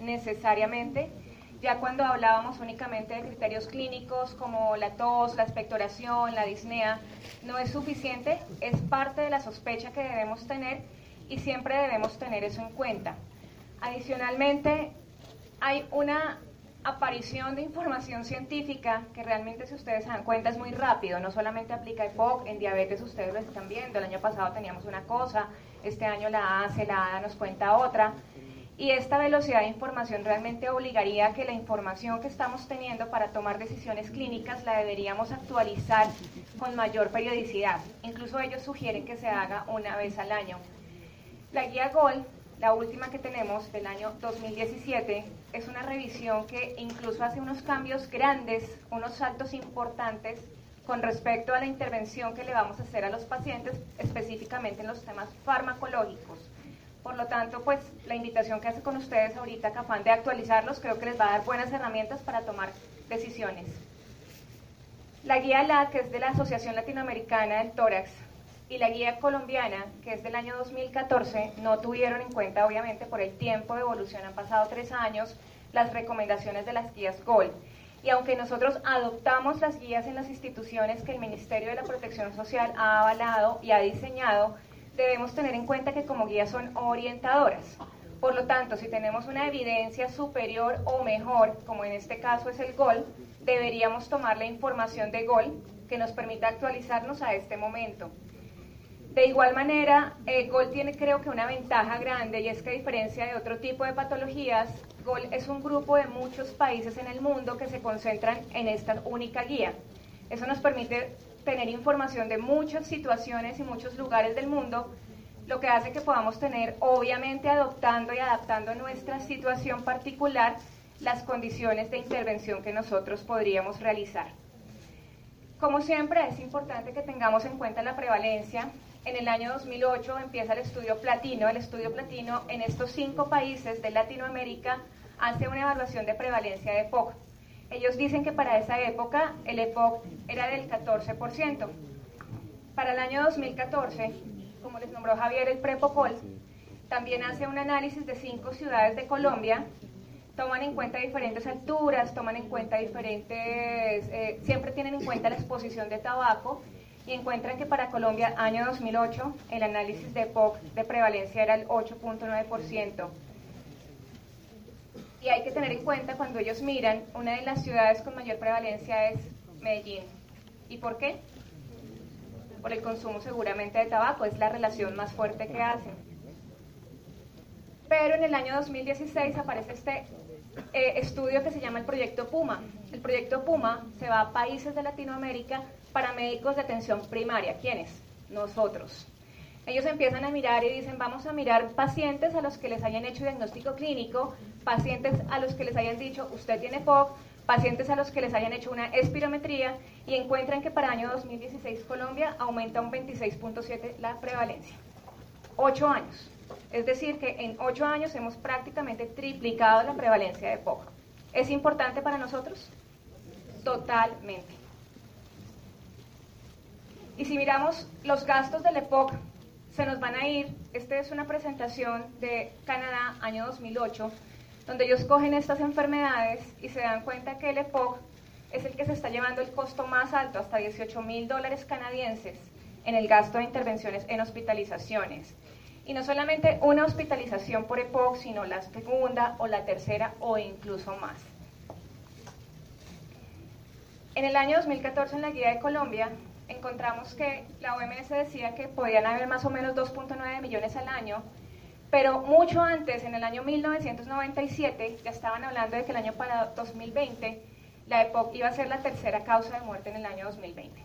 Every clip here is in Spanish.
necesariamente, ya cuando hablábamos únicamente de criterios clínicos como la tos, la expectoración, la disnea, no es suficiente, es parte de la sospecha que debemos tener y siempre debemos tener eso en cuenta. Adicionalmente, hay una aparición de información científica que realmente si ustedes se dan cuenta es muy rápido, no solamente aplica EPOC, en diabetes ustedes lo están viendo, el año pasado teníamos una cosa, este año la ACE, la ADA nos cuenta otra, y esta velocidad de información realmente obligaría a que la información que estamos teniendo para tomar decisiones clínicas la deberíamos actualizar con mayor periodicidad. Incluso ellos sugieren que se haga una vez al año. La guía GOL, la última que tenemos del año 2017, es una revisión que incluso hace unos cambios grandes, unos saltos importantes con respecto a la intervención que le vamos a hacer a los pacientes, específicamente en los temas farmacológicos. Por lo tanto, pues la invitación que hace con ustedes ahorita, Cafán, de actualizarlos, creo que les va a dar buenas herramientas para tomar decisiones. La guía LAD, que es de la Asociación Latinoamericana del Tórax, y la guía colombiana, que es del año 2014, no tuvieron en cuenta, obviamente, por el tiempo de evolución, han pasado tres años, las recomendaciones de las guías GOL. Y aunque nosotros adoptamos las guías en las instituciones que el Ministerio de la Protección Social ha avalado y ha diseñado, debemos tener en cuenta que como guías son orientadoras. Por lo tanto, si tenemos una evidencia superior o mejor, como en este caso es el GOL, deberíamos tomar la información de GOL que nos permita actualizarnos a este momento. De igual manera, el GOL tiene creo que una ventaja grande y es que a diferencia de otro tipo de patologías, GOL es un grupo de muchos países en el mundo que se concentran en esta única guía. Eso nos permite tener información de muchas situaciones y muchos lugares del mundo, lo que hace que podamos tener, obviamente adoptando y adaptando nuestra situación particular, las condiciones de intervención que nosotros podríamos realizar. Como siempre, es importante que tengamos en cuenta la prevalencia. En el año 2008 empieza el estudio platino. El estudio platino en estos cinco países de Latinoamérica hace una evaluación de prevalencia de POC. Ellos dicen que para esa época el EPOC era del 14%. Para el año 2014, como les nombró Javier, el Prepopol también hace un análisis de cinco ciudades de Colombia, toman en cuenta diferentes alturas, toman en cuenta diferentes, eh, siempre tienen en cuenta la exposición de tabaco y encuentran que para Colombia, año 2008, el análisis de EPOC de prevalencia era el 8.9%. Tener en cuenta cuando ellos miran, una de las ciudades con mayor prevalencia es Medellín. ¿Y por qué? Por el consumo seguramente de tabaco, es la relación más fuerte que hacen. Pero en el año 2016 aparece este eh, estudio que se llama el Proyecto Puma. El Proyecto Puma se va a países de Latinoamérica para médicos de atención primaria. ¿Quiénes? Nosotros ellos empiezan a mirar y dicen, vamos a mirar pacientes a los que les hayan hecho diagnóstico clínico, pacientes a los que les hayan dicho, usted tiene POC, pacientes a los que les hayan hecho una espirometría y encuentran que para año 2016 Colombia aumenta un 26.7 la prevalencia. Ocho años. Es decir, que en ocho años hemos prácticamente triplicado la prevalencia de POC. ¿Es importante para nosotros? Totalmente. Y si miramos los gastos del EPOC se nos van a ir. Esta es una presentación de Canadá, año 2008, donde ellos cogen estas enfermedades y se dan cuenta que el EPOC es el que se está llevando el costo más alto, hasta 18 mil dólares canadienses, en el gasto de intervenciones en hospitalizaciones. Y no solamente una hospitalización por EPOC, sino la segunda o la tercera o incluso más. En el año 2014, en la Guía de Colombia, encontramos que la OMS decía que podían haber más o menos 2.9 millones al año, pero mucho antes, en el año 1997, ya estaban hablando de que el año para 2020 la EPOC iba a ser la tercera causa de muerte en el año 2020.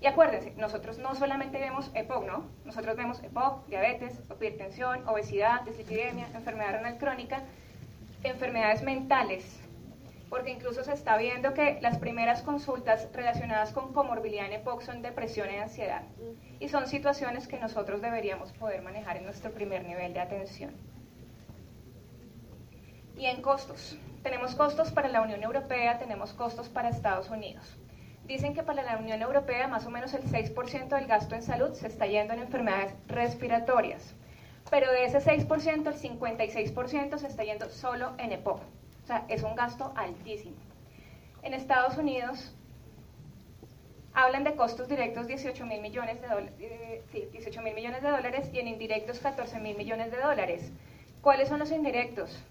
Y acuérdense, nosotros no solamente vemos EPOC, ¿no? Nosotros vemos EPOC, diabetes, hipertensión, obesidad, dislipidemia, enfermedad renal crónica, enfermedades mentales, porque incluso se está viendo que las primeras consultas relacionadas con comorbilidad en EPOC son depresión y ansiedad. Y son situaciones que nosotros deberíamos poder manejar en nuestro primer nivel de atención. Y en costos. Tenemos costos para la Unión Europea, tenemos costos para Estados Unidos. Dicen que para la Unión Europea más o menos el 6% del gasto en salud se está yendo en enfermedades respiratorias. pero de ese 6%, el 56% se está yendo solo en EPOC. O sea, es un gasto altísimo. En Estados Unidos hablan de costos directos 18 mil millones de eh, sí, 18 mil millones de dólares y en indirectos 14 mil millones de dólares. ¿Cuáles son los indirectos?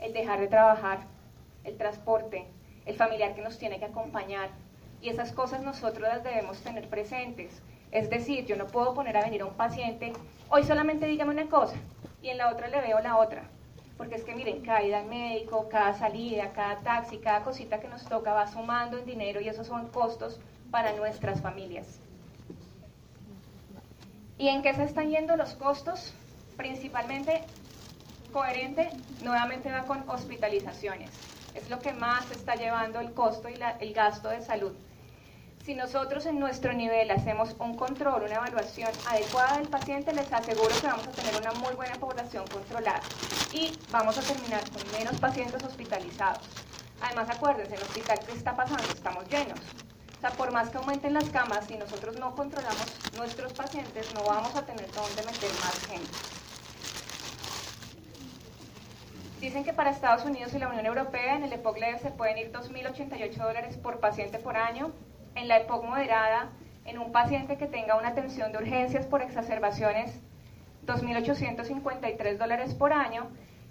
El dejar de trabajar, el transporte, el familiar que nos tiene que acompañar. Y esas cosas nosotros las debemos tener presentes. Es decir, yo no puedo poner a venir a un paciente, hoy solamente dígame una cosa, y en la otra le veo la otra. Porque es que miren, cada ida al médico, cada salida, cada taxi, cada cosita que nos toca va sumando en dinero y esos son costos para nuestras familias. ¿Y en qué se están yendo los costos? Principalmente coherente, nuevamente va con hospitalizaciones. Es lo que más está llevando el costo y el gasto de salud si nosotros en nuestro nivel hacemos un control, una evaluación adecuada del paciente, les aseguro que vamos a tener una muy buena población controlada y vamos a terminar con menos pacientes hospitalizados. Además, acuérdense, el hospital que está pasando, estamos llenos. O sea, por más que aumenten las camas, si nosotros no controlamos nuestros pacientes, no vamos a tener dónde meter más gente. Dicen que para Estados Unidos y la Unión Europea en el EPOC se pueden ir 2.088 dólares por paciente por año, en la EPOC moderada, en un paciente que tenga una atención de urgencias por exacerbaciones, 2.853 dólares por año,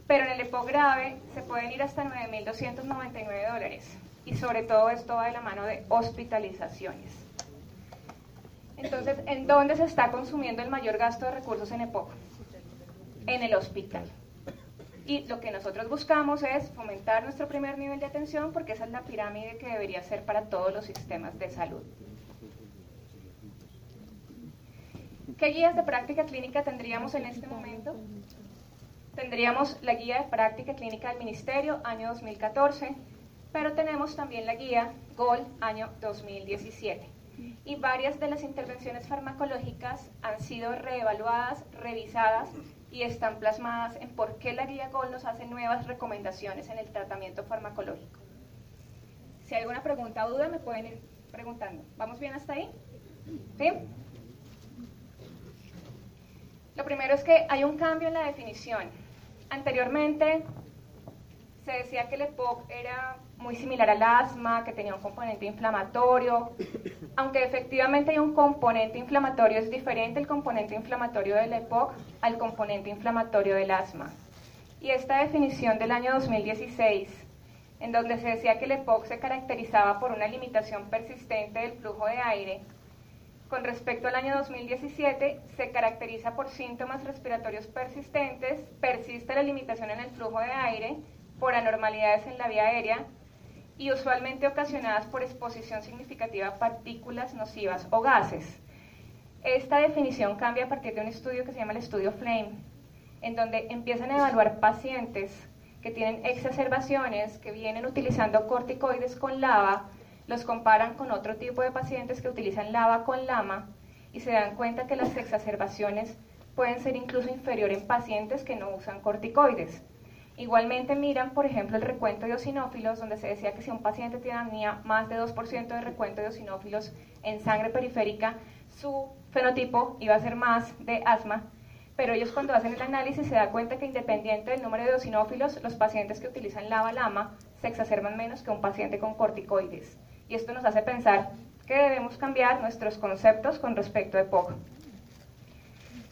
pero en el EPOC grave se pueden ir hasta 9.299 dólares. Y sobre todo esto va de la mano de hospitalizaciones. Entonces, ¿en dónde se está consumiendo el mayor gasto de recursos en EPOC? En el hospital. Y lo que nosotros buscamos es fomentar nuestro primer nivel de atención porque esa es la pirámide que debería ser para todos los sistemas de salud. ¿Qué guías de práctica clínica tendríamos en este momento? Tendríamos la guía de práctica clínica del Ministerio, año 2014, pero tenemos también la guía GOL, año 2017. Y varias de las intervenciones farmacológicas han sido reevaluadas, revisadas y están plasmadas en por qué la guía GOL nos hace nuevas recomendaciones en el tratamiento farmacológico. Si hay alguna pregunta o duda, me pueden ir preguntando. ¿Vamos bien hasta ahí? ¿Sí? Lo primero es que hay un cambio en la definición. Anteriormente se decía que el EPOC era muy similar al asma, que tenía un componente inflamatorio, aunque efectivamente hay un componente inflamatorio, es diferente el componente inflamatorio del EPOC al componente inflamatorio del asma. Y esta definición del año 2016, en donde se decía que el EPOC se caracterizaba por una limitación persistente del flujo de aire, con respecto al año 2017, se caracteriza por síntomas respiratorios persistentes, persiste la limitación en el flujo de aire, por anormalidades en la vía aérea, y usualmente ocasionadas por exposición significativa a partículas nocivas o gases. Esta definición cambia a partir de un estudio que se llama el estudio FLAME, en donde empiezan a evaluar pacientes que tienen exacerbaciones, que vienen utilizando corticoides con lava, los comparan con otro tipo de pacientes que utilizan lava con lama y se dan cuenta que las exacerbaciones pueden ser incluso inferior en pacientes que no usan corticoides. Igualmente miran, por ejemplo, el recuento de eosinófilos, donde se decía que si un paciente tenía más de 2% de recuento de eosinófilos en sangre periférica, su fenotipo iba a ser más de asma, pero ellos cuando hacen el análisis se dan cuenta que independiente del número de eosinófilos, los pacientes que utilizan lava-lama se exacerban menos que un paciente con corticoides. Y esto nos hace pensar que debemos cambiar nuestros conceptos con respecto a EPOC.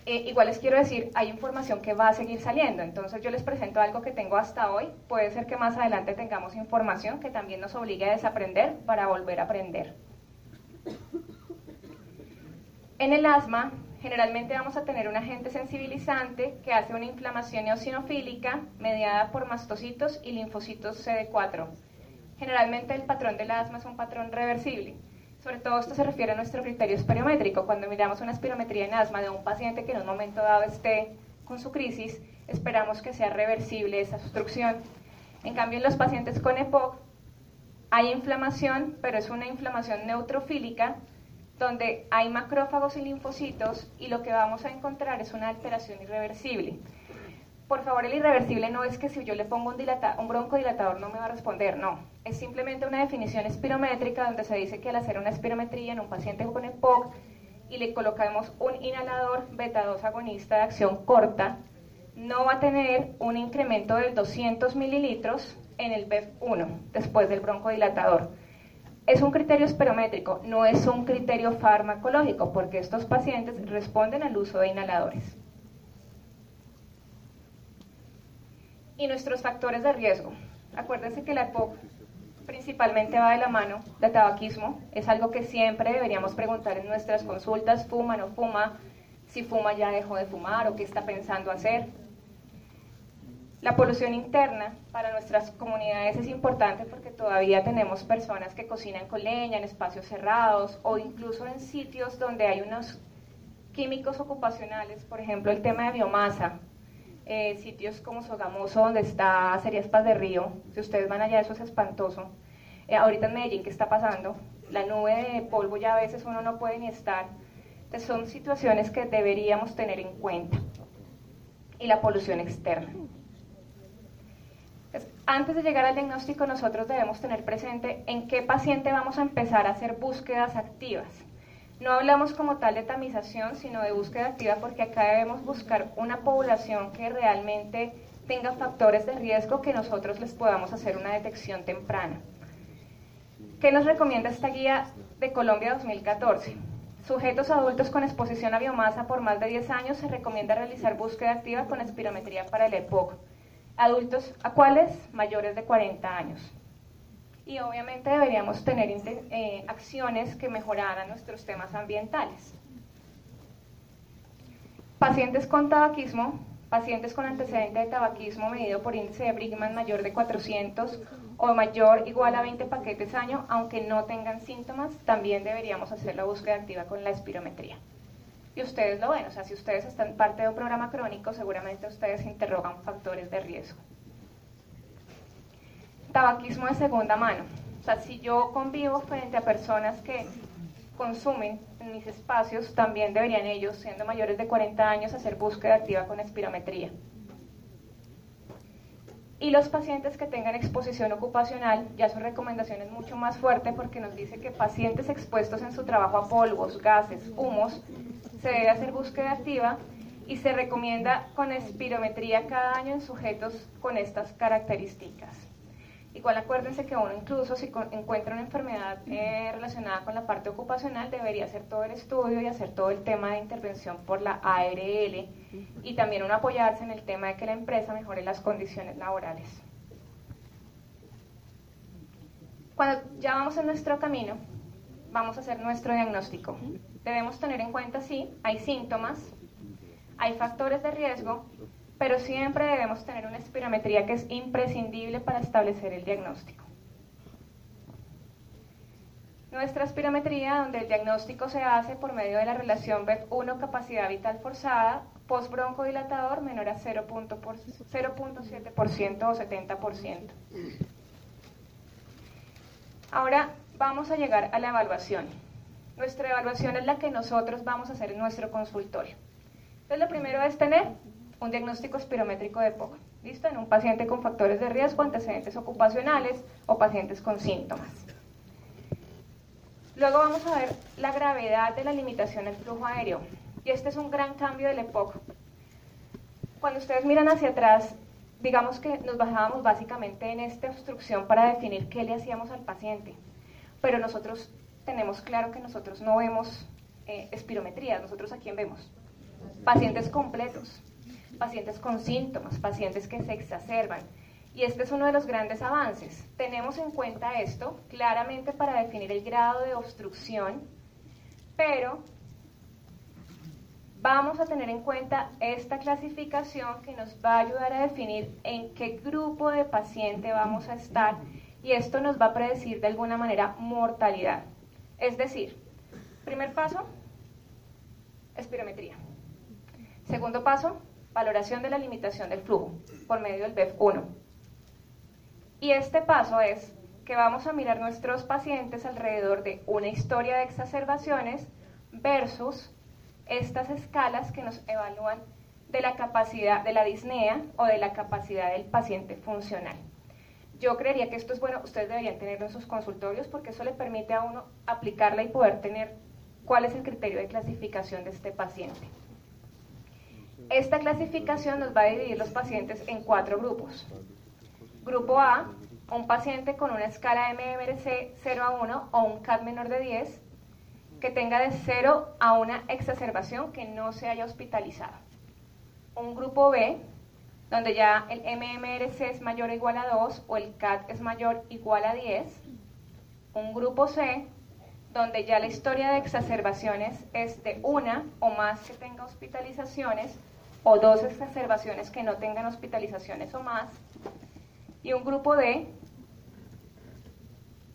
Eh, igual les quiero decir, hay información que va a seguir saliendo, entonces yo les presento algo que tengo hasta hoy, puede ser que más adelante tengamos información que también nos obligue a desaprender para volver a aprender. En el asma, generalmente vamos a tener un agente sensibilizante que hace una inflamación eosinofílica mediada por mastocitos y linfocitos CD4. Generalmente el patrón del asma es un patrón reversible. Sobre todo esto se refiere a nuestro criterio espirométrico. Cuando miramos una espirometría en asma de un paciente que en un momento dado esté con su crisis, esperamos que sea reversible esa obstrucción. En cambio, en los pacientes con EPOC hay inflamación, pero es una inflamación neutrofílica donde hay macrófagos y linfocitos y lo que vamos a encontrar es una alteración irreversible. Por favor, el irreversible no es que si yo le pongo un, un broncodilatador no me va a responder, no es simplemente una definición espirométrica donde se dice que al hacer una espirometría en un paciente con EPOC y le colocamos un inhalador beta 2 agonista de acción corta, no va a tener un incremento de 200 mililitros en el BEF1 después del broncodilatador. Es un criterio esperométrico, no es un criterio farmacológico, porque estos pacientes responden al uso de inhaladores. Y nuestros factores de riesgo. Acuérdense que la EPOC principalmente va de la mano de tabaquismo. Es algo que siempre deberíamos preguntar en nuestras consultas, fuma, no fuma, si fuma ya dejó de fumar o qué está pensando hacer. La polución interna para nuestras comunidades es importante porque todavía tenemos personas que cocinan con leña en espacios cerrados o incluso en sitios donde hay unos químicos ocupacionales, por ejemplo el tema de biomasa, eh, sitios como Sogamoso donde está Seriaspas de Río, si ustedes van allá eso es espantoso. Eh, ahorita en Medellín, ¿qué está pasando? La nube de polvo ya a veces uno no puede ni estar. Entonces son situaciones que deberíamos tener en cuenta. Y la polución externa antes de llegar al diagnóstico nosotros debemos tener presente en qué paciente vamos a empezar a hacer búsquedas activas. No hablamos como tal de tamización, sino de búsqueda activa porque acá debemos buscar una población que realmente tenga factores de riesgo que nosotros les podamos hacer una detección temprana. ¿Qué nos recomienda esta guía de Colombia 2014? Sujetos adultos con exposición a biomasa por más de 10 años se recomienda realizar búsqueda activa con espirometría para el EPOC adultos a cuáles mayores de 40 años. Y obviamente deberíamos tener eh, acciones que mejoraran nuestros temas ambientales. Pacientes con tabaquismo, pacientes con antecedente de tabaquismo medido por índice de Brigman mayor de 400 o mayor igual a 20 paquetes año, aunque no tengan síntomas, también deberíamos hacer la búsqueda activa con la espirometría y ustedes lo ven, o sea, si ustedes están parte de un programa crónico, seguramente ustedes interrogan factores de riesgo. Tabaquismo de segunda mano. O sea, si yo convivo frente a personas que consumen en mis espacios, también deberían ellos, siendo mayores de 40 años, hacer búsqueda activa con espirometría. Y los pacientes que tengan exposición ocupacional, ya su recomendación es mucho más fuerte porque nos dice que pacientes expuestos en su trabajo a polvos, gases, humos, se debe hacer búsqueda activa y se recomienda con espirometría cada año en sujetos con estas características. Igual acuérdense que uno incluso si encuentra una enfermedad eh, relacionada con la parte ocupacional debería hacer todo el estudio y hacer todo el tema de intervención por la ARL y también uno apoyarse en el tema de que la empresa mejore las condiciones laborales. Cuando ya vamos en nuestro camino, vamos a hacer nuestro diagnóstico debemos tener en cuenta, sí, hay síntomas, hay factores de riesgo, pero siempre debemos tener una espirometría que es imprescindible para establecer el diagnóstico. Nuestra espirometría, donde el diagnóstico se hace por medio de la relación BEF1 capacidad vital forzada, postbroncodilatador menor a 0.7% o 70%. Ahora vamos a llegar a la evaluación. Nuestra evaluación es la que nosotros vamos a hacer en nuestro consultorio. Entonces, lo primero es tener un diagnóstico espirométrico de POC, ¿listo? En un paciente con factores de riesgo, antecedentes ocupacionales o pacientes con síntomas. Luego vamos a ver la gravedad de la limitación del flujo aéreo. Y este es un gran cambio del EPOC. Cuando ustedes miran hacia atrás, digamos que nos basábamos básicamente en esta obstrucción para definir qué le hacíamos al paciente. Pero nosotros tenemos claro que nosotros no vemos eh, espirometría, nosotros a quién vemos? Pacientes completos, pacientes con síntomas, pacientes que se exacerban. Y este es uno de los grandes avances. Tenemos en cuenta esto claramente para definir el grado de obstrucción, pero vamos a tener en cuenta esta clasificación que nos va a ayudar a definir en qué grupo de paciente vamos a estar y esto nos va a predecir de alguna manera mortalidad. Es decir, primer paso, espirometría. Segundo paso, valoración de la limitación del flujo por medio del BEF1. Y este paso es que vamos a mirar nuestros pacientes alrededor de una historia de exacerbaciones versus estas escalas que nos evalúan de la capacidad de la disnea o de la capacidad del paciente funcional. Yo creería que esto es bueno, ustedes deberían tenerlo en sus consultorios porque eso le permite a uno aplicarla y poder tener cuál es el criterio de clasificación de este paciente. Esta clasificación nos va a dividir los pacientes en cuatro grupos. Grupo A, un paciente con una escala MMRC 0 a 1 o un CAT menor de 10 que tenga de 0 a una exacerbación que no se haya hospitalizado. Un grupo B, donde ya el MMRC es mayor o igual a 2 o el CAT es mayor o igual a 10. Un grupo C, donde ya la historia de exacerbaciones es de una o más que tenga hospitalizaciones o dos exacerbaciones que no tengan hospitalizaciones o más. Y un grupo D,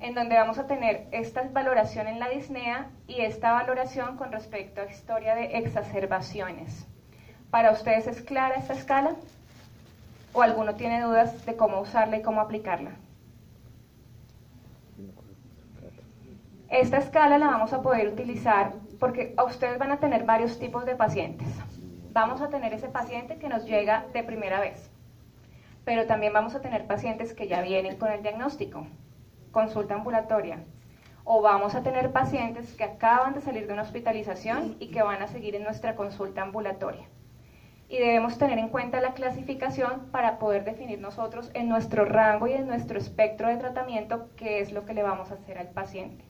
en donde vamos a tener esta valoración en la disnea y esta valoración con respecto a historia de exacerbaciones. ¿Para ustedes es clara esta escala? ¿O alguno tiene dudas de cómo usarla y cómo aplicarla? Esta escala la vamos a poder utilizar porque a ustedes van a tener varios tipos de pacientes. Vamos a tener ese paciente que nos llega de primera vez, pero también vamos a tener pacientes que ya vienen con el diagnóstico, consulta ambulatoria, o vamos a tener pacientes que acaban de salir de una hospitalización y que van a seguir en nuestra consulta ambulatoria. Y debemos tener en cuenta la clasificación para poder definir nosotros en nuestro rango y en nuestro espectro de tratamiento qué es lo que le vamos a hacer al paciente.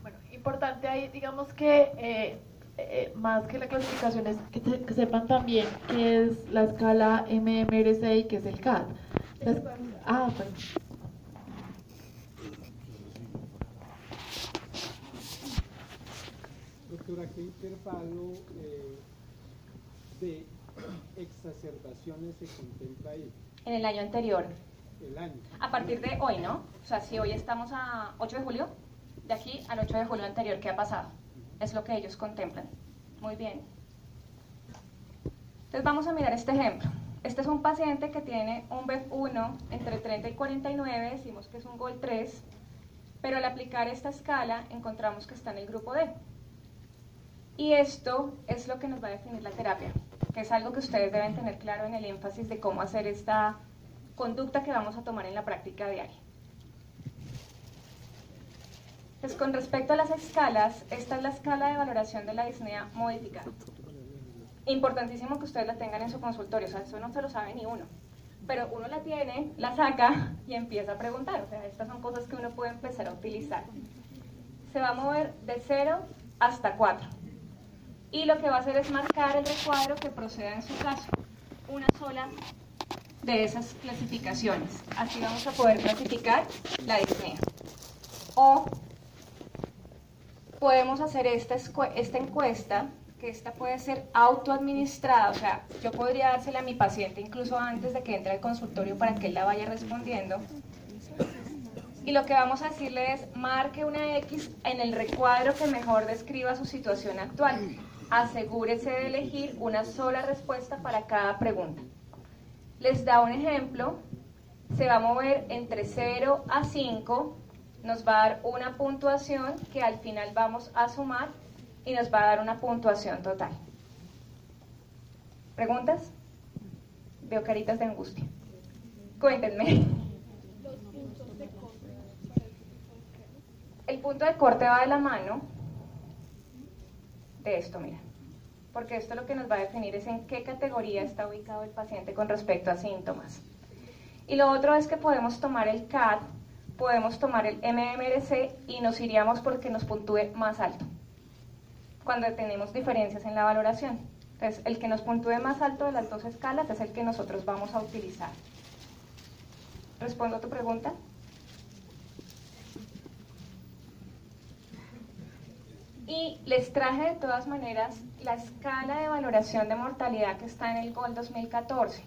Bueno, importante ahí, digamos que eh, eh, más que la clasificación es que, sepan también qué es la escala MMRC y qué es el CAT. ah, bueno. Doctora, ¿qué intervalo eh, de exacerbaciones se contempla ahí? En el año anterior. A partir de hoy, ¿no? O sea, si hoy estamos a 8 de julio, de aquí al 8 de julio anterior, ¿qué ha pasado? Es lo que ellos contemplan. Muy bien. Entonces vamos a mirar este ejemplo. Este es un paciente que tiene un BEF1 entre 30 y 49, decimos que es un GOL 3, pero al aplicar esta escala encontramos que está en el grupo D. Y esto es lo que nos va a definir la terapia, que es algo que ustedes deben tener claro en el énfasis de cómo hacer esta conducta que vamos a tomar en la práctica diaria. Pues con respecto a las escalas, esta es la escala de valoración de la disnea modificada. Importantísimo que ustedes la tengan en su consultorio, o sea, eso no se lo sabe ni uno. Pero uno la tiene, la saca y empieza a preguntar. O sea, estas son cosas que uno puede empezar a utilizar. Se va a mover de 0 hasta 4. Y lo que va a hacer es marcar el recuadro que proceda en su caso. Una sola de esas clasificaciones. Así vamos a poder clasificar la disnea. O podemos hacer esta, esta encuesta, que esta puede ser autoadministrada, o sea, yo podría dársela a mi paciente incluso antes de que entre al consultorio para que él la vaya respondiendo. Y lo que vamos a decirle es, marque una X en el recuadro que mejor describa su situación actual. Asegúrese de elegir una sola respuesta para cada pregunta. Les da un ejemplo, se va a mover entre 0 a 5 nos va a dar una puntuación que al final vamos a sumar y nos va a dar una puntuación total. ¿Preguntas? Veo caritas de angustia. Cuéntenme. El punto de corte va de la mano de esto, mira. Porque esto lo que nos va a definir es en qué categoría está ubicado el paciente con respecto a síntomas. Y lo otro es que podemos tomar el CAT podemos tomar el MMRC y nos iríamos porque nos puntúe más alto, cuando tenemos diferencias en la valoración. Entonces, el que nos puntúe más alto de las dos escalas es el que nosotros vamos a utilizar. ¿Respondo a tu pregunta? Y les traje de todas maneras la escala de valoración de mortalidad que está en el GOL 2014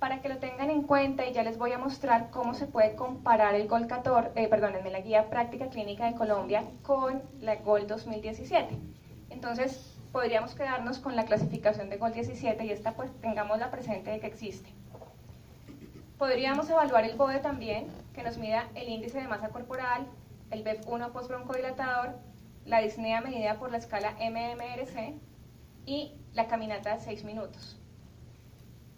para que lo tengan en cuenta y ya les voy a mostrar cómo se puede comparar el GOL 14, eh, perdónenme, la guía práctica clínica de Colombia con la GOL 2017. Entonces, podríamos quedarnos con la clasificación de GOL 17 y esta pues tengámosla presente de que existe. Podríamos evaluar el BODE también, que nos mida el índice de masa corporal, el BEF1 postbroncodilatador, la disnea medida por la escala MMRC y la caminata de 6 minutos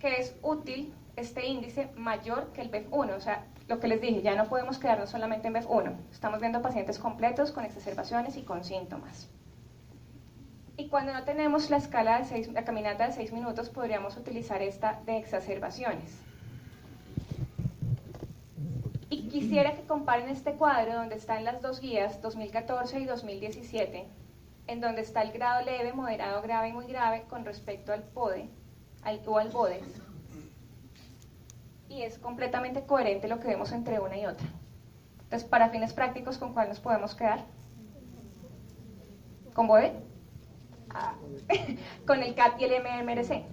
que es útil este índice mayor que el BEF1. O sea, lo que les dije, ya no podemos quedarnos solamente en BEF1. Estamos viendo pacientes completos con exacerbaciones y con síntomas. Y cuando no tenemos la escala de seis, la caminata de 6 minutos, podríamos utilizar esta de exacerbaciones. Y quisiera que comparen este cuadro donde están las dos guías, 2014 y 2017, en donde está el grado leve, moderado, grave y muy grave con respecto al PODE al, o al BODES. Y es completamente coherente lo que vemos entre una y otra. Entonces, para fines prácticos, ¿con cuál nos podemos quedar? ¿Con BODE? con el CAT y el MMRC,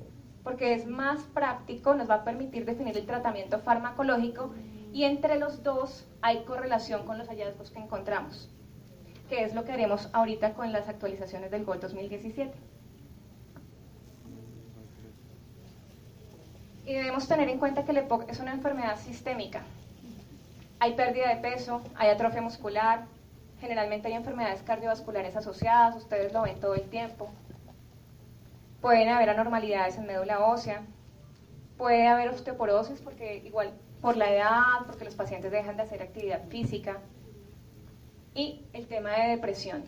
porque es más práctico, nos va a permitir definir el tratamiento farmacológico y entre los dos hay correlación con los hallazgos que encontramos, que es lo que haremos ahorita con las actualizaciones del GOL 2017. Y debemos tener en cuenta que el EPOC es una enfermedad sistémica. Hay pérdida de peso, hay atrofia muscular, Generalmente hay enfermedades cardiovasculares asociadas, ustedes lo ven todo el tiempo. Pueden haber anormalidades en médula ósea. Puede haber osteoporosis porque igual por la edad, porque los pacientes dejan de hacer actividad física. Y el tema de depresión,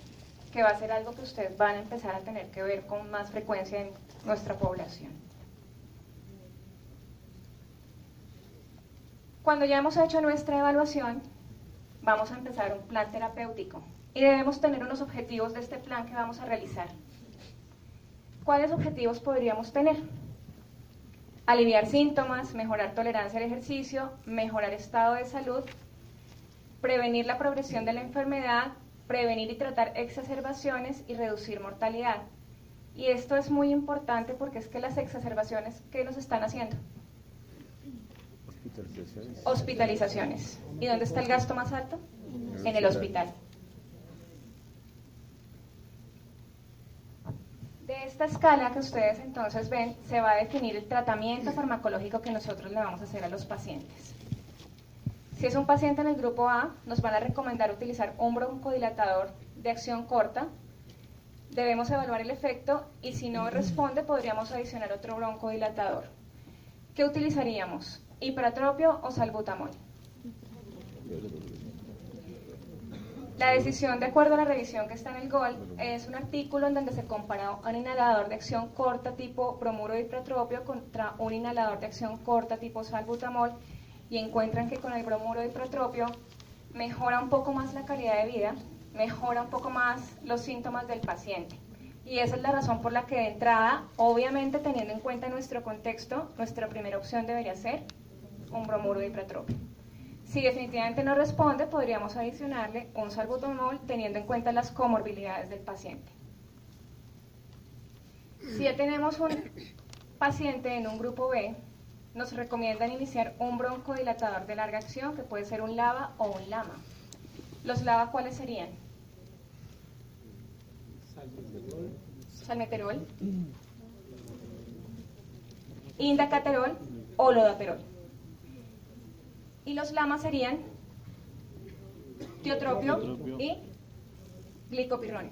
que va a ser algo que ustedes van a empezar a tener que ver con más frecuencia en nuestra población. Cuando ya hemos hecho nuestra evaluación, vamos a empezar un plan terapéutico y debemos tener unos objetivos de este plan que vamos a realizar. ¿Cuáles objetivos podríamos tener? Aliviar síntomas, mejorar tolerancia al ejercicio, mejorar estado de salud, prevenir la progresión de la enfermedad, prevenir y tratar exacerbaciones y reducir mortalidad. Y esto es muy importante porque es que las exacerbaciones, ¿qué nos están haciendo? Hospitalizaciones. ¿Y dónde está el gasto más alto? En el hospital. De esta escala que ustedes entonces ven, se va a definir el tratamiento farmacológico que nosotros le vamos a hacer a los pacientes. Si es un paciente en el grupo A, nos van a recomendar utilizar un broncodilatador de acción corta. Debemos evaluar el efecto y si no responde, podríamos adicionar otro broncodilatador. ¿Qué utilizaríamos? hiperatropio o salbutamol. La decisión, de acuerdo a la revisión que está en el GOL, es un artículo en donde se compara un inhalador de acción corta tipo bromuro de contra un inhalador de acción corta tipo salbutamol y encuentran que con el bromuro de mejora un poco más la calidad de vida, mejora un poco más los síntomas del paciente. Y esa es la razón por la que de entrada, obviamente teniendo en cuenta nuestro contexto, nuestra primera opción debería ser un bromuro de. Si definitivamente no responde, podríamos adicionarle un salbutamol teniendo en cuenta las comorbilidades del paciente. Si ya tenemos un paciente en un grupo B, nos recomiendan iniciar un broncodilatador de larga acción, que puede ser un LAVA o un LAMA. ¿Los LAVA cuáles serían? Salmeterol. Indacaterol o lodaterol. Y los lamas serían tiotropio y glicopirrone.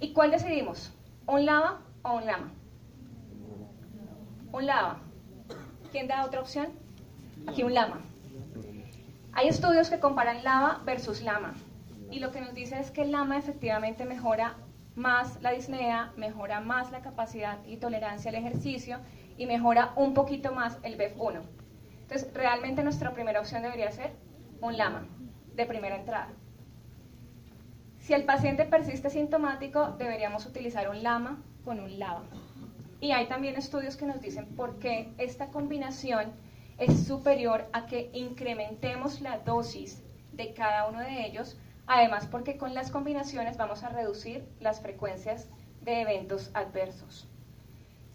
¿Y cuál decidimos? ¿Un lava o un lama? Un lava. ¿Quién da otra opción? Aquí un lama. Hay estudios que comparan lava versus lama. Y lo que nos dice es que el lama efectivamente mejora más la disnea, mejora más la capacidad y tolerancia al ejercicio y mejora un poquito más el BEF1. Entonces, realmente nuestra primera opción debería ser un LAMA de primera entrada. Si el paciente persiste sintomático, deberíamos utilizar un LAMA con un LAVA. Y hay también estudios que nos dicen por qué esta combinación es superior a que incrementemos la dosis de cada uno de ellos, además porque con las combinaciones vamos a reducir las frecuencias de eventos adversos.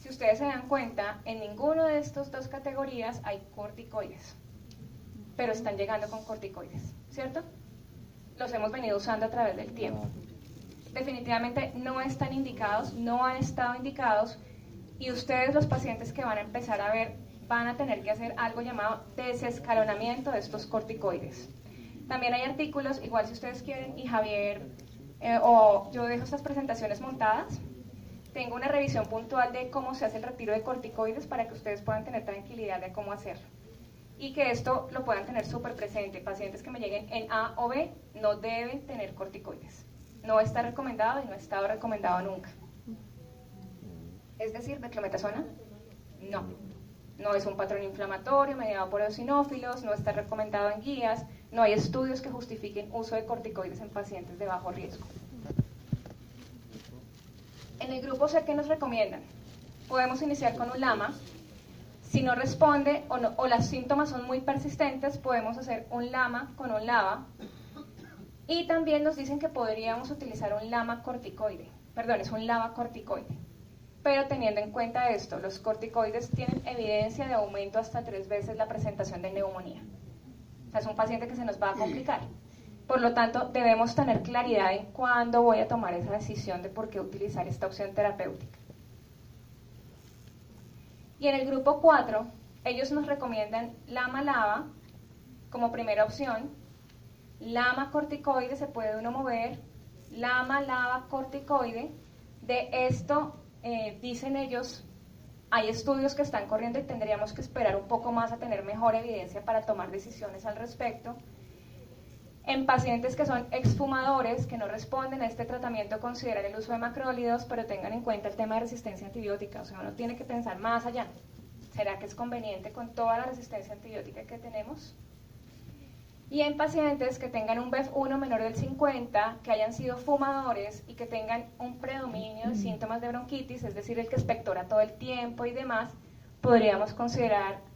Si ustedes se dan cuenta, en ninguno de estas dos categorías hay corticoides, pero están llegando con corticoides, ¿cierto? Los hemos venido usando a través del tiempo. Definitivamente no están indicados, no han estado indicados y ustedes los pacientes que van a empezar a ver van a tener que hacer algo llamado desescalonamiento de estos corticoides. También hay artículos, igual si ustedes quieren, y Javier eh, o yo dejo estas presentaciones montadas, tengo una revisión puntual de cómo se hace el retiro de corticoides para que ustedes puedan tener tranquilidad de cómo hacerlo. y que esto lo puedan tener súper presente. Pacientes que me lleguen en A o B no deben tener corticoides. No está recomendado y no ha estado recomendado nunca. Es decir, beclometasona, no. No es un patrón inflamatorio mediado por eosinófilos, no está recomendado en guías, no hay estudios que justifiquen uso de corticoides en pacientes de bajo riesgo. En el grupo C, ¿qué nos recomiendan? Podemos iniciar con un LAMA, si no responde o, no, o los síntomas son muy persistentes, podemos hacer un LAMA con un LAVA. Y también nos dicen que podríamos utilizar un LAMA corticoide. Perdón, es un LAVA corticoide. Pero teniendo en cuenta esto, los corticoides tienen evidencia de aumento hasta tres veces la presentación de neumonía. O sea, es un paciente que se nos va a complicar. Por lo tanto, debemos tener claridad en cuándo voy a tomar esa decisión de por qué utilizar esta opción terapéutica. Y en el grupo 4, ellos nos recomiendan lama lava como primera opción, lama corticoide se puede uno mover, lama lava corticoide. De esto, eh, dicen ellos, hay estudios que están corriendo y tendríamos que esperar un poco más a tener mejor evidencia para tomar decisiones al respecto. En pacientes que son exfumadores, que no responden a este tratamiento, considerar el uso de macrólidos, pero tengan en cuenta el tema de resistencia antibiótica. O sea, uno tiene que pensar más allá. ¿Será que es conveniente con toda la resistencia antibiótica que tenemos? Y en pacientes que tengan un BEF1 menor del 50, que hayan sido fumadores y que tengan un predominio de síntomas de bronquitis, es decir, el que espectora todo el tiempo y demás, podríamos considerar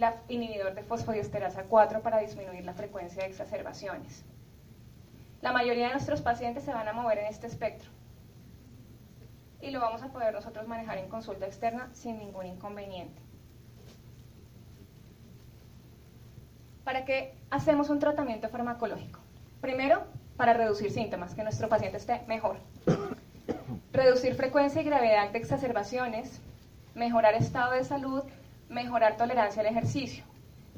la inhibidor de fosfodiesterasa 4 para disminuir la frecuencia de exacerbaciones. La mayoría de nuestros pacientes se van a mover en este espectro y lo vamos a poder nosotros manejar en consulta externa sin ningún inconveniente. ¿Para qué hacemos un tratamiento farmacológico? Primero, para reducir síntomas, que nuestro paciente esté mejor. Reducir frecuencia y gravedad de exacerbaciones, mejorar estado de salud mejorar tolerancia al ejercicio.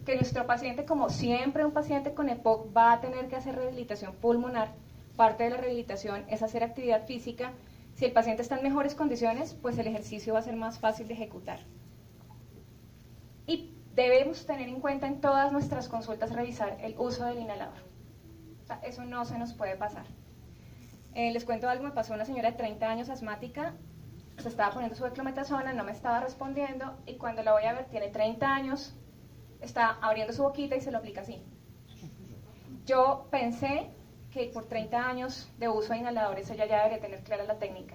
Que nuestro paciente, como siempre un paciente con EPOC, va a tener que hacer rehabilitación pulmonar. Parte de la rehabilitación es hacer actividad física. Si el paciente está en mejores condiciones, pues el ejercicio va a ser más fácil de ejecutar. Y debemos tener en cuenta en todas nuestras consultas revisar el uso del inhalador. eso no se nos puede pasar. Eh, les cuento algo, me pasó una señora de 30 años asmática se estaba poniendo su declometasona, no me estaba respondiendo y cuando la voy a ver tiene 30 años, está abriendo su boquita y se lo aplica así. Yo pensé que por 30 años de uso de inhaladores ella ya debería tener clara la técnica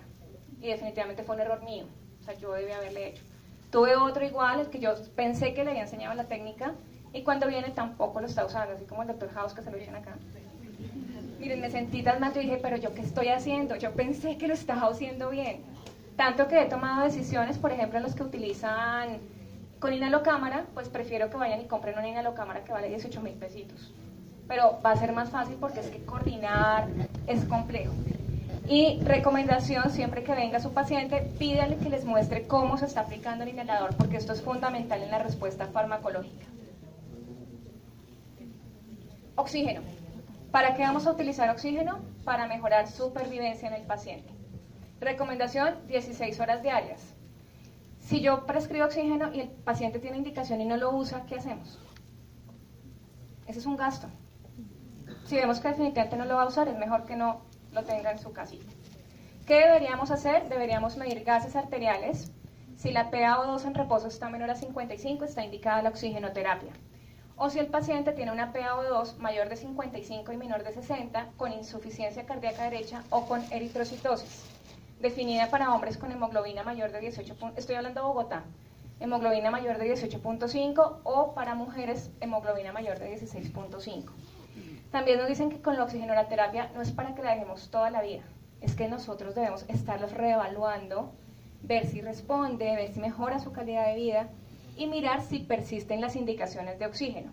y definitivamente fue un error mío, o sea, yo debía haberle hecho. Tuve otro igual, el que yo pensé que le había enseñado la técnica y cuando viene tampoco lo está usando, así como el doctor House que se lo dicen acá. Miren, me sentí tan mal, yo dije, pero yo qué estoy haciendo, yo pensé que lo estaba haciendo bien tanto que he tomado decisiones, por ejemplo, los que utilizan con inhalocámara, pues prefiero que vayan y compren una inhalocámara que vale 18 mil pesitos. Pero va a ser más fácil porque es que coordinar es complejo. Y recomendación, siempre que venga su paciente, pídale que les muestre cómo se está aplicando el inhalador, porque esto es fundamental en la respuesta farmacológica. Oxígeno. ¿Para qué vamos a utilizar oxígeno? Para mejorar supervivencia en el paciente. Recomendación, 16 horas diarias. Si yo prescribo oxígeno y el paciente tiene indicación y no lo usa, ¿qué hacemos? Ese es un gasto. Si vemos que definitivamente no lo va a usar, es mejor que no lo tenga en su casita. ¿Qué deberíamos hacer? Deberíamos medir gases arteriales. Si la PaO2 en reposo está menor a 55, está indicada la oxigenoterapia. O si el paciente tiene una PaO2 mayor de 55 y menor de 60, con insuficiencia cardíaca derecha o con eritrocitosis definida para hombres con hemoglobina mayor de 18, estoy hablando de Bogotá, hemoglobina mayor de 18.5 o para mujeres hemoglobina mayor de 16.5. También nos dicen que con la oxigenoterapia no es para que la dejemos toda la vida, es que nosotros debemos estarlos reevaluando, ver si responde, ver si mejora su calidad de vida y mirar si persisten las indicaciones de oxígeno.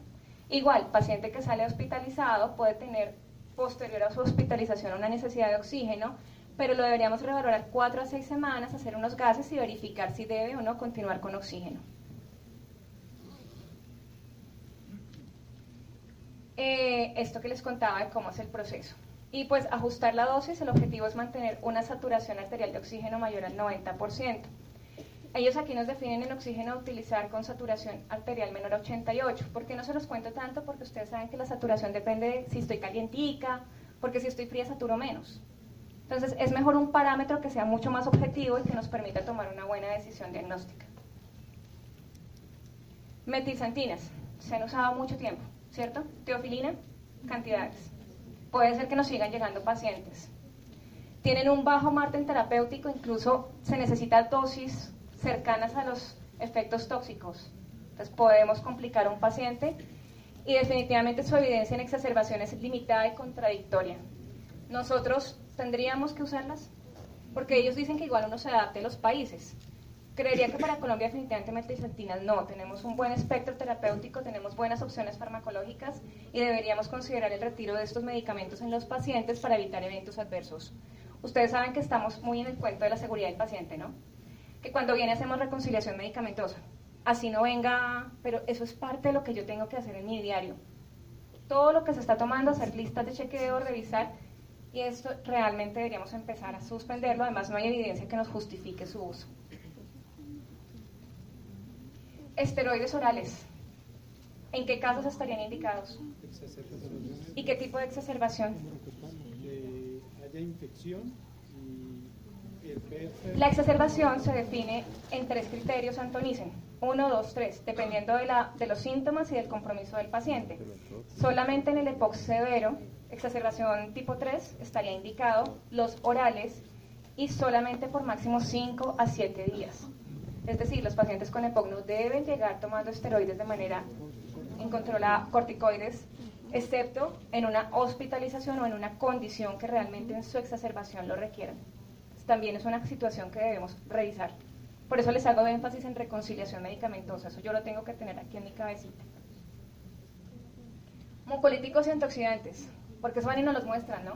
Igual, paciente que sale hospitalizado puede tener posterior a su hospitalización una necesidad de oxígeno, pero lo deberíamos revalorar cuatro a seis semanas, hacer unos gases y verificar si debe o no continuar con oxígeno. Eh, esto que les contaba de cómo es el proceso. Y pues ajustar la dosis, el objetivo es mantener una saturación arterial de oxígeno mayor al 90%. Ellos aquí nos definen el oxígeno a utilizar con saturación arterial menor a 88. ¿Por qué no se los cuento tanto? Porque ustedes saben que la saturación depende de si estoy calientica, porque si estoy fría saturo menos. Entonces es mejor un parámetro que sea mucho más objetivo y que nos permita tomar una buena decisión diagnóstica. Metilsantinas, se han usado mucho tiempo, ¿cierto? Teofilina, cantidades. Puede ser que nos sigan llegando pacientes. Tienen un bajo margen terapéutico, incluso se necesita dosis cercanas a los efectos tóxicos. Entonces podemos complicar a un paciente y definitivamente su evidencia en exacerbación es limitada y contradictoria. Nosotros tendríamos que usarlas porque ellos dicen que igual uno se adapte a los países. Creería que para Colombia definitivamente metilsantinas no, tenemos un buen espectro terapéutico, tenemos buenas opciones farmacológicas y deberíamos considerar el retiro de estos medicamentos en los pacientes para evitar eventos adversos. Ustedes saben que estamos muy en el cuento de la seguridad del paciente, ¿no? Que cuando viene hacemos reconciliación medicamentosa. Así no venga, pero eso es parte de lo que yo tengo que hacer en mi diario. Todo lo que se está tomando, hacer listas de chequeo, revisar, y esto realmente deberíamos empezar a suspenderlo, además no hay evidencia que nos justifique su uso. Esteroides orales. ¿En qué casos estarían indicados? ¿Y qué tipo de exacerbación? Haya infección La exacerbación se define en tres criterios, Antonicen. Uno, dos, tres, dependiendo de, la, de los síntomas y del compromiso del paciente. Solamente en el EPOC severo, exacerbación tipo 3, estaría indicado los orales y solamente por máximo 5 a 7 días. Es decir, los pacientes con EPOC no deben llegar tomando esteroides de manera incontrolada, corticoides, excepto en una hospitalización o en una condición que realmente en su exacerbación lo requieran. También es una situación que debemos revisar. Por eso les hago énfasis en reconciliación medicamentosa, eso yo lo tengo que tener aquí en mi cabecita. Mucolíticos y antioxidantes, porque eso van y nos los muestran, ¿no?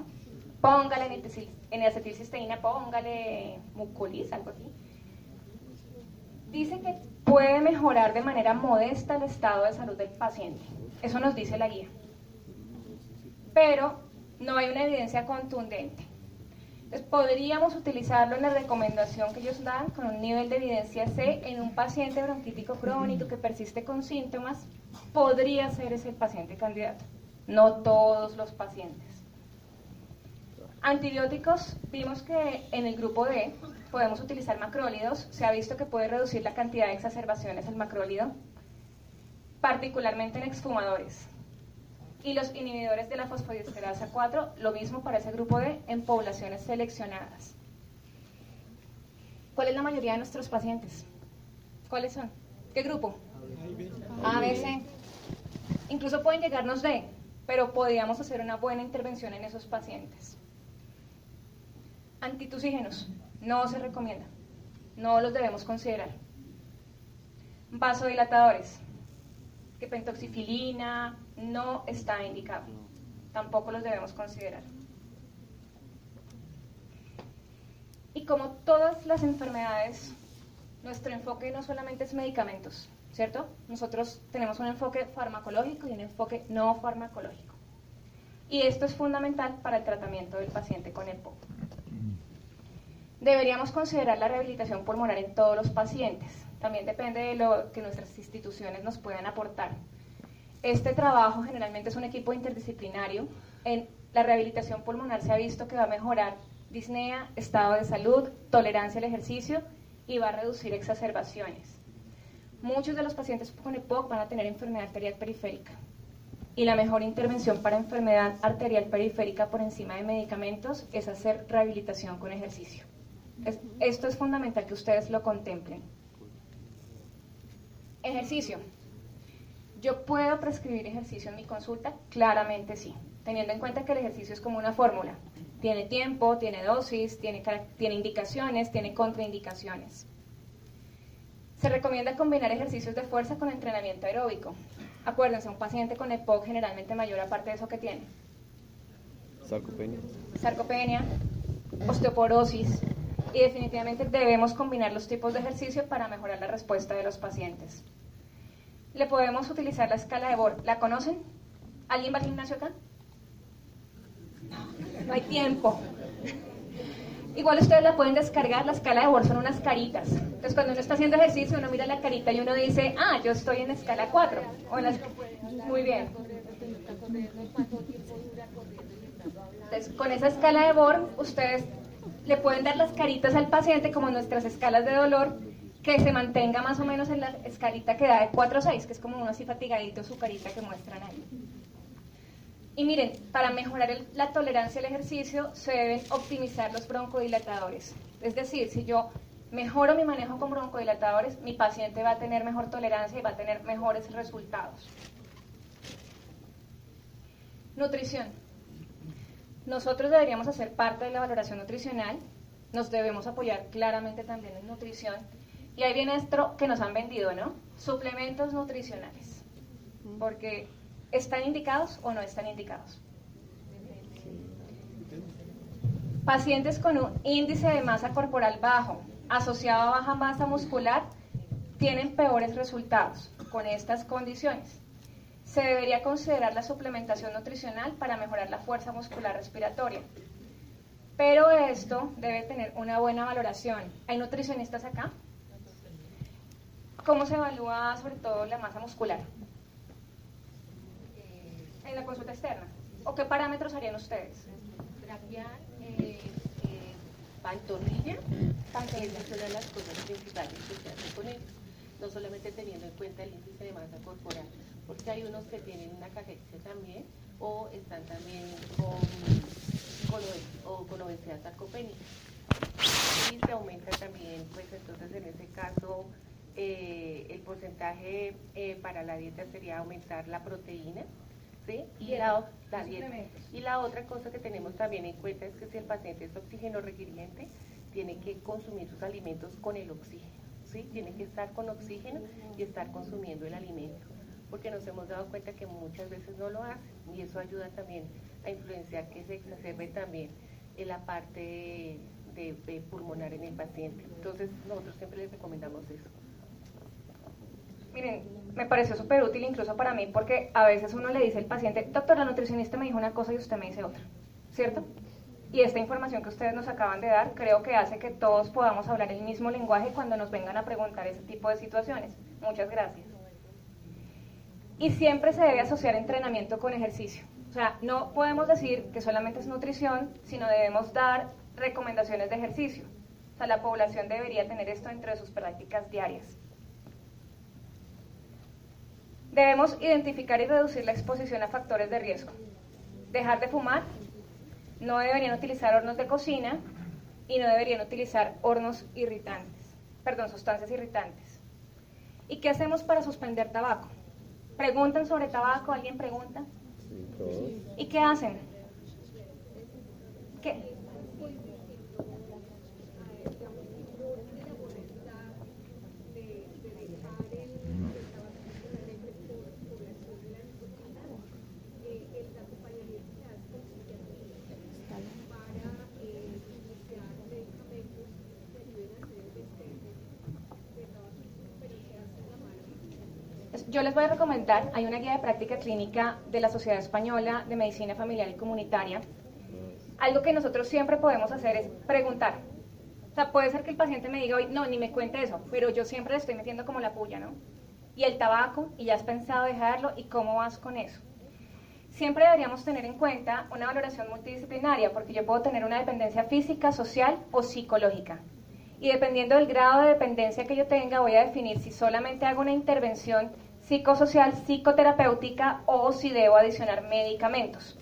Póngale en acetilcisteína, póngale mucolis, algo así. Dice que puede mejorar de manera modesta el estado de salud del paciente. Eso nos dice la guía. Pero no hay una evidencia contundente. Entonces, podríamos utilizarlo en la recomendación que ellos dan con un nivel de evidencia C en un paciente bronquítico crónico que persiste con síntomas. Podría ser ese el paciente candidato. No todos los pacientes. Antibióticos, vimos que en el grupo D podemos utilizar macrólidos. Se ha visto que puede reducir la cantidad de exacerbaciones el macrólido, particularmente en exfumadores. Y los inhibidores de la fosfodiesterasa 4, lo mismo para ese grupo D en poblaciones seleccionadas. ¿Cuál es la mayoría de nuestros pacientes? ¿Cuáles son? ¿Qué grupo? A, B, C. Incluso pueden llegarnos D, pero podríamos hacer una buena intervención en esos pacientes. Antitusígenos, no se recomienda, no los debemos considerar. Vasodilatadores, que pentoxifilina no está indicado, tampoco los debemos considerar. Y como todas las enfermedades, nuestro enfoque no solamente es medicamentos, ¿cierto? Nosotros tenemos un enfoque farmacológico y un enfoque no farmacológico. Y esto es fundamental para el tratamiento del paciente con EPOC. Deberíamos considerar la rehabilitación pulmonar en todos los pacientes. También depende de lo que nuestras instituciones nos puedan aportar. Este trabajo generalmente es un equipo interdisciplinario. En la rehabilitación pulmonar se ha visto que va a mejorar disnea, estado de salud, tolerancia al ejercicio y va a reducir exacerbaciones. Muchos de los pacientes con EPOC van a tener enfermedad arterial periférica y la mejor intervención para enfermedad arterial periférica por encima de medicamentos es hacer rehabilitación con ejercicio esto es fundamental que ustedes lo contemplen. Ejercicio. ¿Yo puedo prescribir ejercicio en mi consulta? Claramente sí, teniendo en cuenta que el ejercicio es como una fórmula. Tiene tiempo, tiene dosis, tiene, indicaciones, tiene contraindicaciones. Se recomienda combinar ejercicios de fuerza con entrenamiento aeróbico. Acuérdense, un paciente con EPOC generalmente mayor aparte de eso que tiene. Sarcopenia. Sarcopenia, osteoporosis, y definitivamente debemos combinar los tipos de ejercicio para mejorar la respuesta de los pacientes. Le podemos utilizar la escala de Bohr. ¿La conocen? ¿Alguien va al gimnasio acá? No, no hay tiempo. Igual ustedes la pueden descargar, la escala de Bohr son unas caritas. Entonces cuando uno está haciendo ejercicio, uno mira la carita y uno dice, ah, yo estoy en escala 4. O en las... Muy bien. Entonces, con esa escala de Bohr, ustedes le pueden dar las caritas al paciente como nuestras escalas de dolor, que se mantenga más o menos en la escalita que da de 4 a 6, que es como uno así fatigadito su carita que muestran ahí. Y miren, para mejorar la tolerancia al ejercicio se deben optimizar los broncodilatadores. Es decir, si yo mejoro mi manejo con broncodilatadores, mi paciente va a tener mejor tolerancia y va a tener mejores resultados. Nutrición. Nosotros deberíamos hacer parte de la valoración nutricional, nos debemos apoyar claramente también en nutrición. Y ahí viene esto que nos han vendido, ¿no? Suplementos nutricionales. Porque ¿Están indicados o no están indicados? Pacientes con un índice de masa corporal bajo asociado a baja masa muscular tienen peores resultados con estas condiciones. Se debería considerar la suplementación nutricional para mejorar la fuerza muscular respiratoria. Pero esto debe tener una buena valoración. ¿Hay nutricionistas acá? ¿Cómo se evalúa sobre todo la masa muscular? En la consulta externa? ¿O qué parámetros harían ustedes? Braquial, eh, eh, pantorrilla, pantorrilla es una de las cosas principales que se hace con ellos, no solamente teniendo en cuenta el índice de masa corporal, porque hay unos que tienen una carencia también o están también con, con, con obesidad sarcopénica. Y se aumenta también, pues entonces en ese caso, eh, el porcentaje eh, para la dieta sería aumentar la proteína, y, la, y la otra cosa que tenemos también en cuenta es que si el paciente es oxígeno requiriente, tiene que consumir sus alimentos con el oxígeno, ¿sí? Tiene que estar con oxígeno y estar consumiendo el alimento, porque nos hemos dado cuenta que muchas veces no lo hacen y eso ayuda también a influenciar que se exacerbe también en la parte de pulmonar en el paciente. Entonces nosotros siempre les recomendamos eso. Miren, me pareció súper útil incluso para mí porque a veces uno le dice al paciente, doctor, la nutricionista me dijo una cosa y usted me dice otra, ¿cierto? Y esta información que ustedes nos acaban de dar creo que hace que todos podamos hablar el mismo lenguaje cuando nos vengan a preguntar ese tipo de situaciones. Muchas gracias. Y siempre se debe asociar entrenamiento con ejercicio. O sea, no podemos decir que solamente es nutrición, sino debemos dar recomendaciones de ejercicio. O sea, la población debería tener esto entre sus prácticas diarias. Debemos identificar y reducir la exposición a factores de riesgo. Dejar de fumar, no deberían utilizar hornos de cocina y no deberían utilizar hornos irritantes, perdón, sustancias irritantes. ¿Y qué hacemos para suspender tabaco? ¿Preguntan sobre tabaco? ¿Alguien pregunta? ¿Y qué hacen? ¿Qué? yo les voy a recomendar, hay una guía de práctica clínica de la Sociedad Española de Medicina Familiar y Comunitaria. Algo que nosotros siempre podemos hacer es preguntar. O sea, puede ser que el paciente me diga hoy, no, ni me cuente eso, pero yo siempre le estoy metiendo como la puya, ¿no? Y el tabaco, y ya has pensado dejarlo, ¿y cómo vas con eso? Siempre deberíamos tener en cuenta una valoración multidisciplinaria, porque yo puedo tener una dependencia física, social o psicológica. Y dependiendo del grado de dependencia que yo tenga, voy a definir si solamente hago una intervención psicosocial, psicoterapéutica o si debo adicionar medicamentos.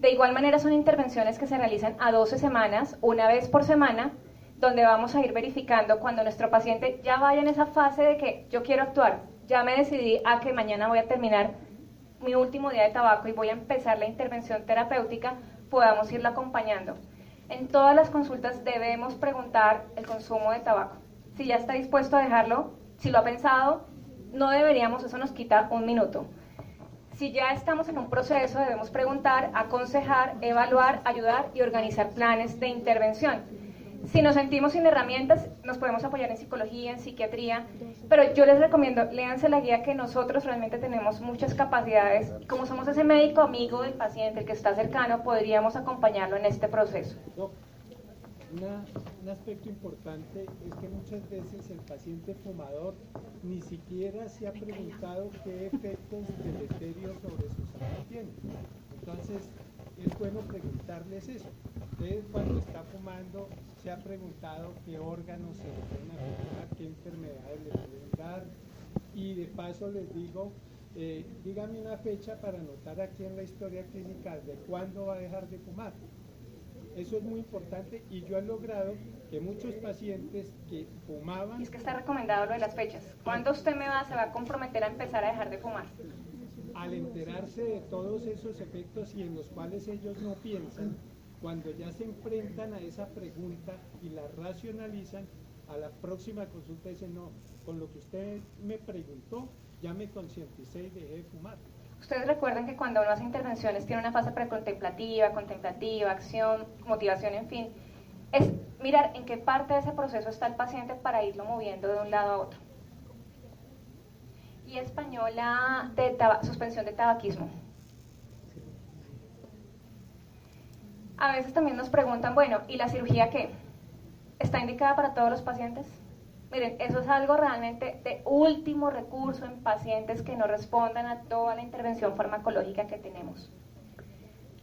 De igual manera son intervenciones que se realizan a 12 semanas, una vez por semana, donde vamos a ir verificando cuando nuestro paciente ya vaya en esa fase de que yo quiero actuar, ya me decidí a que mañana voy a terminar mi último día de tabaco y voy a empezar la intervención terapéutica, podamos irlo acompañando. En todas las consultas debemos preguntar el consumo de tabaco. Si ya está dispuesto a dejarlo, si lo ha pensado, no deberíamos, eso nos quita un minuto. Si ya estamos en un proceso, debemos preguntar, aconsejar, evaluar, ayudar y organizar planes de intervención. Si nos sentimos sin herramientas, nos podemos apoyar en psicología, en psiquiatría, pero yo les recomiendo, léanse la guía que nosotros realmente tenemos muchas capacidades. Como somos ese médico amigo del paciente, el que está cercano, podríamos acompañarlo en este proceso. Un aspecto importante es que muchas veces el paciente fumador ni siquiera se ha preguntado qué efectos deleterios sobre su salud tiene. Entonces, es bueno preguntarles eso. Usted cuando está fumando se ha preguntado qué órganos se le pueden afectar, qué enfermedades le pueden dar. Y de paso les digo, eh, dígame una fecha para anotar aquí en la historia clínica de cuándo va a dejar de fumar. Eso es muy importante y yo he logrado que muchos pacientes que fumaban Y es que está recomendado lo de las fechas. ¿Cuándo usted me va, se va a comprometer a empezar a dejar de fumar? al enterarse de todos esos efectos y en los cuales ellos no piensan, cuando ya se enfrentan a esa pregunta y la racionalizan, a la próxima consulta dicen, no, con lo que usted me preguntó, ya me concienticé y dejé de fumar. Ustedes recuerdan que cuando uno hace intervenciones tiene una fase precontemplativa, contemplativa, acción, motivación, en fin. Es mirar en qué parte de ese proceso está el paciente para irlo moviendo de un lado a otro. Y española de suspensión de tabaquismo. A veces también nos preguntan, bueno, ¿y la cirugía qué? ¿Está indicada para todos los pacientes? Miren, eso es algo realmente de último recurso en pacientes que no respondan a toda la intervención farmacológica que tenemos.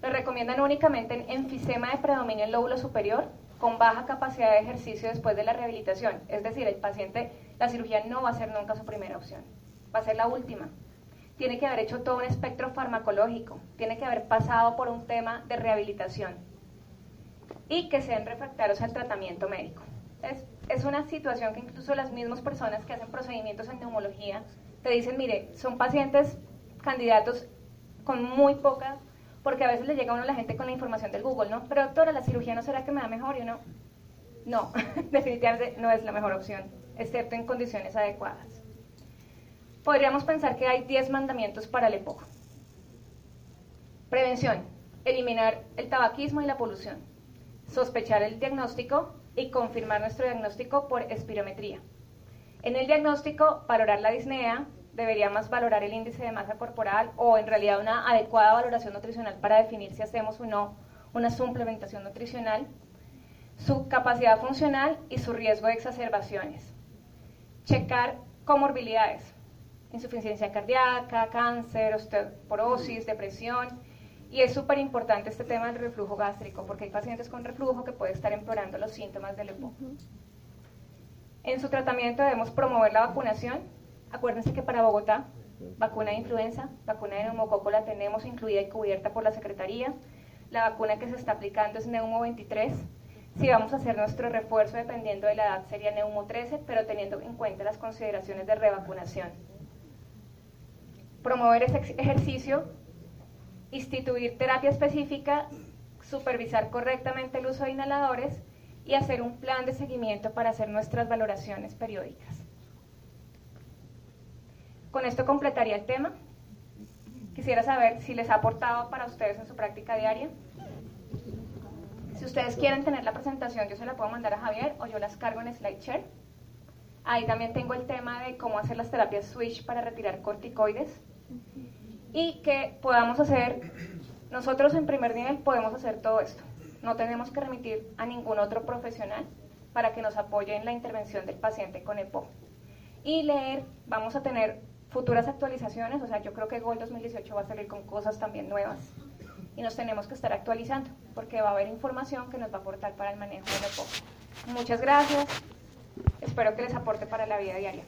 Lo recomiendan únicamente en enfisema de predominio en lóbulo superior con baja capacidad de ejercicio después de la rehabilitación. Es decir, el paciente, la cirugía no va a ser nunca su primera opción, va a ser la última. Tiene que haber hecho todo un espectro farmacológico, tiene que haber pasado por un tema de rehabilitación y que sean refractarios al tratamiento médico. Es, es una situación que incluso las mismas personas que hacen procedimientos en neumología te dicen, mire, son pacientes candidatos con muy poca, porque a veces le llega a uno la gente con la información del Google, ¿no? Pero doctora, ¿la cirugía no será que me da mejor? Y uno, no, definitivamente no es la mejor opción, excepto en condiciones adecuadas. Podríamos pensar que hay 10 mandamientos para el EPOC. Prevención, eliminar el tabaquismo y la polución sospechar el diagnóstico y confirmar nuestro diagnóstico por espirometría. En el diagnóstico, valorar la disnea, deberíamos valorar el índice de masa corporal o en realidad una adecuada valoración nutricional para definir si hacemos o no una suplementación nutricional, su capacidad funcional y su riesgo de exacerbaciones. Checar comorbilidades, insuficiencia cardíaca, cáncer, osteoporosis, depresión, y es súper importante este tema del reflujo gástrico, porque hay pacientes con reflujo que pueden estar empeorando los síntomas del EPOC. En su tratamiento debemos promover la vacunación. Acuérdense que para Bogotá, vacuna de influenza, vacuna de neumococo la tenemos incluida y cubierta por la Secretaría. La vacuna que se está aplicando es Neumo 23. Si vamos a hacer nuestro refuerzo dependiendo de la edad sería Neumo 13, pero teniendo en cuenta las consideraciones de revacunación. Promover ese ejercicio instituir terapia específica, supervisar correctamente el uso de inhaladores y hacer un plan de seguimiento para hacer nuestras valoraciones periódicas. Con esto completaría el tema. Quisiera saber si les ha aportado para ustedes en su práctica diaria. Si ustedes quieren tener la presentación, yo se la puedo mandar a Javier o yo las cargo en SlideShare. Ahí también tengo el tema de cómo hacer las terapias switch para retirar corticoides y que podamos hacer, nosotros en primer nivel podemos hacer todo esto. No tenemos que remitir a ningún otro profesional para que nos apoye en la intervención del paciente con EPO. Y leer, vamos a tener futuras actualizaciones, o sea, yo creo que Gol 2018 va a salir con cosas también nuevas y nos tenemos que estar actualizando porque va a haber información que nos va a aportar para el manejo del EPO. Muchas gracias, espero que les aporte para la vida diaria.